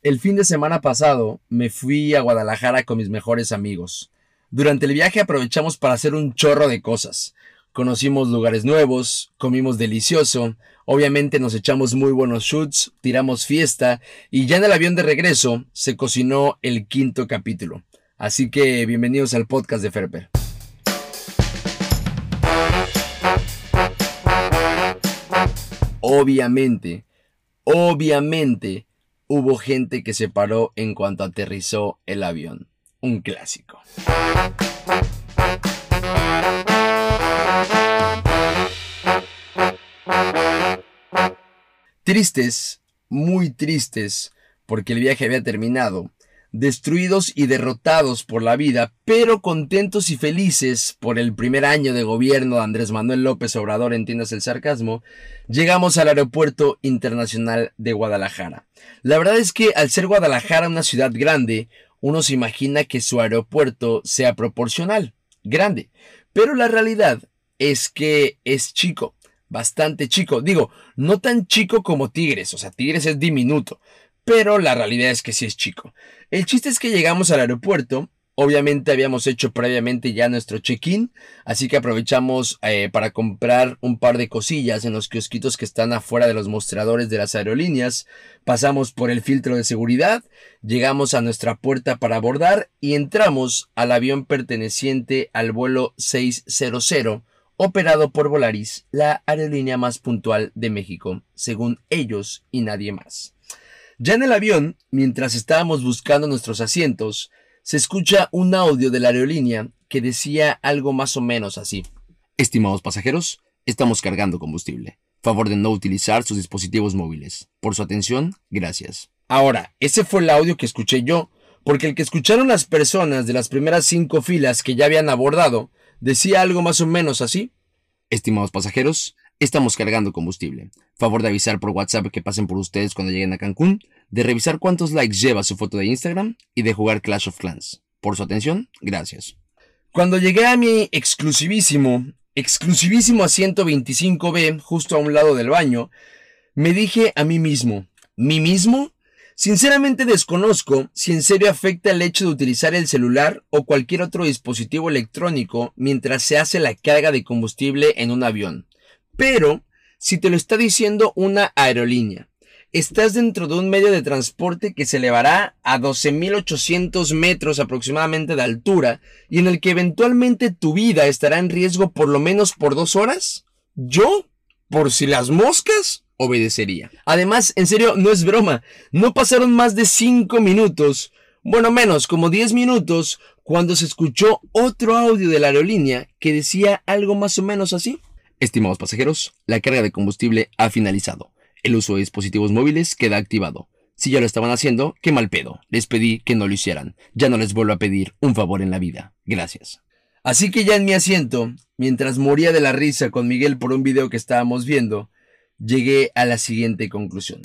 El fin de semana pasado me fui a Guadalajara con mis mejores amigos. Durante el viaje aprovechamos para hacer un chorro de cosas. Conocimos lugares nuevos, comimos delicioso, obviamente nos echamos muy buenos shoots, tiramos fiesta y ya en el avión de regreso se cocinó el quinto capítulo. Así que bienvenidos al podcast de Ferper. Obviamente, obviamente, hubo gente que se paró en cuanto aterrizó el avión. Un clásico. Tristes, muy tristes, porque el viaje había terminado, destruidos y derrotados por la vida, pero contentos y felices por el primer año de gobierno de Andrés Manuel López Obrador, entiendas el sarcasmo, llegamos al Aeropuerto Internacional de Guadalajara. La verdad es que al ser Guadalajara una ciudad grande, uno se imagina que su aeropuerto sea proporcional, grande, pero la realidad es que es chico, bastante chico, digo, no tan chico como Tigres, o sea, Tigres es diminuto, pero la realidad es que sí es chico. El chiste es que llegamos al aeropuerto, obviamente habíamos hecho previamente ya nuestro check-in, así que aprovechamos eh, para comprar un par de cosillas en los kiosquitos que están afuera de los mostradores de las aerolíneas, pasamos por el filtro de seguridad, llegamos a nuestra puerta para abordar y entramos al avión perteneciente al vuelo 600 operado por Volaris, la aerolínea más puntual de México, según ellos y nadie más. Ya en el avión, mientras estábamos buscando nuestros asientos, se escucha un audio de la aerolínea que decía algo más o menos así. Estimados pasajeros, estamos cargando combustible. Favor de no utilizar sus dispositivos móviles. Por su atención, gracias. Ahora, ese fue el audio que escuché yo, porque el que escucharon las personas de las primeras cinco filas que ya habían abordado decía algo más o menos así. Estimados pasajeros, Estamos cargando combustible. Favor de avisar por WhatsApp que pasen por ustedes cuando lleguen a Cancún, de revisar cuántos likes lleva su foto de Instagram y de jugar Clash of Clans. Por su atención, gracias. Cuando llegué a mi exclusivísimo, exclusivísimo asiento 25B, justo a un lado del baño, me dije a mí mismo, ¿mí mismo? Sinceramente desconozco si en serio afecta el hecho de utilizar el celular o cualquier otro dispositivo electrónico mientras se hace la carga de combustible en un avión. Pero, si te lo está diciendo una aerolínea, estás dentro de un medio de transporte que se elevará a 12.800 metros aproximadamente de altura y en el que eventualmente tu vida estará en riesgo por lo menos por dos horas, yo, por si las moscas, obedecería. Además, en serio, no es broma, no pasaron más de 5 minutos, bueno menos, como 10 minutos, cuando se escuchó otro audio de la aerolínea que decía algo más o menos así. Estimados pasajeros, la carga de combustible ha finalizado. El uso de dispositivos móviles queda activado. Si ya lo estaban haciendo, qué mal pedo. Les pedí que no lo hicieran. Ya no les vuelvo a pedir un favor en la vida. Gracias. Así que ya en mi asiento, mientras moría de la risa con Miguel por un video que estábamos viendo, llegué a la siguiente conclusión.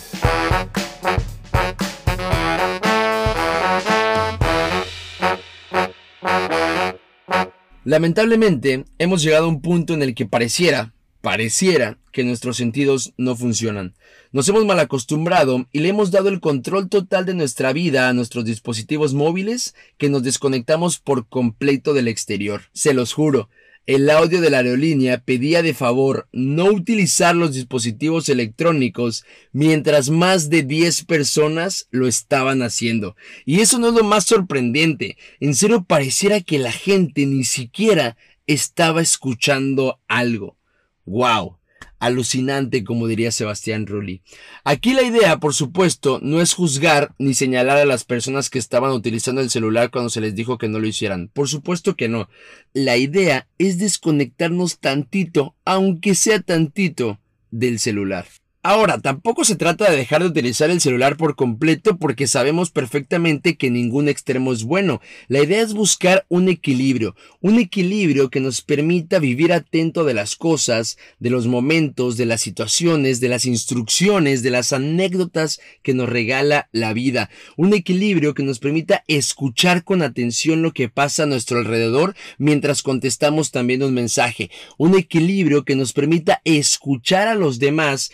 Lamentablemente, hemos llegado a un punto en el que pareciera, pareciera que nuestros sentidos no funcionan. Nos hemos mal acostumbrado y le hemos dado el control total de nuestra vida a nuestros dispositivos móviles que nos desconectamos por completo del exterior. Se los juro, el audio de la aerolínea pedía de favor no utilizar los dispositivos electrónicos mientras más de 10 personas lo estaban haciendo. Y eso no es lo más sorprendente. En serio pareciera que la gente ni siquiera estaba escuchando algo. ¡Wow! Alucinante, como diría Sebastián Rulli. Aquí la idea, por supuesto, no es juzgar ni señalar a las personas que estaban utilizando el celular cuando se les dijo que no lo hicieran. Por supuesto que no. La idea es desconectarnos tantito, aunque sea tantito, del celular. Ahora, tampoco se trata de dejar de utilizar el celular por completo porque sabemos perfectamente que ningún extremo es bueno. La idea es buscar un equilibrio, un equilibrio que nos permita vivir atento de las cosas, de los momentos, de las situaciones, de las instrucciones, de las anécdotas que nos regala la vida. Un equilibrio que nos permita escuchar con atención lo que pasa a nuestro alrededor mientras contestamos también un mensaje. Un equilibrio que nos permita escuchar a los demás,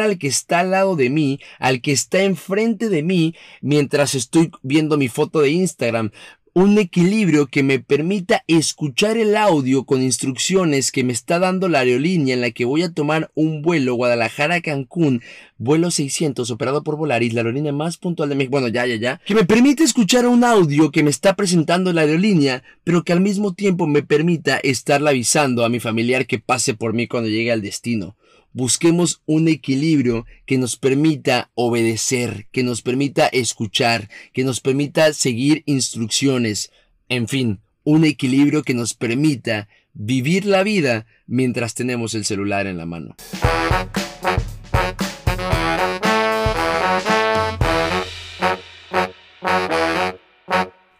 al que está al lado de mí, al que está enfrente de mí, mientras estoy viendo mi foto de Instagram un equilibrio que me permita escuchar el audio con instrucciones que me está dando la aerolínea en la que voy a tomar un vuelo Guadalajara-Cancún, vuelo 600 operado por Volaris, la aerolínea más puntual de México. Bueno, ya, ya, ya. Que me permite escuchar un audio que me está presentando la aerolínea, pero que al mismo tiempo me permita estarle avisando a mi familiar que pase por mí cuando llegue al destino busquemos un equilibrio que nos permita obedecer, que nos permita escuchar, que nos permita seguir instrucciones, en fin, un equilibrio que nos permita vivir la vida mientras tenemos el celular en la mano.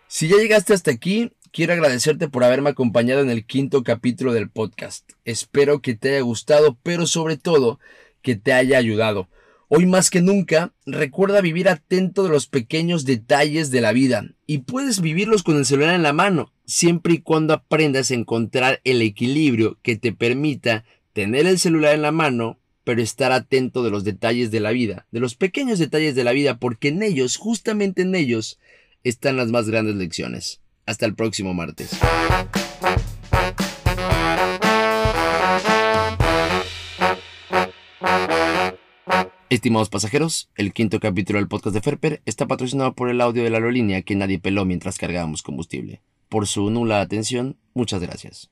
Si ya llegaste hasta aquí, quiero agradecerte por haberme acompañado en el quinto capítulo del podcast. Espero que te haya gustado, pero sobre todo que te haya ayudado. Hoy más que nunca, recuerda vivir atento de los pequeños detalles de la vida y puedes vivirlos con el celular en la mano, siempre y cuando aprendas a encontrar el equilibrio que te permita tener el celular en la mano, pero estar atento de los detalles de la vida, de los pequeños detalles de la vida, porque en ellos, justamente en ellos, están las más grandes lecciones. Hasta el próximo martes. Estimados pasajeros, el quinto capítulo del podcast de Ferper está patrocinado por el audio de la aerolínea que nadie peló mientras cargábamos combustible. Por su nula atención, muchas gracias.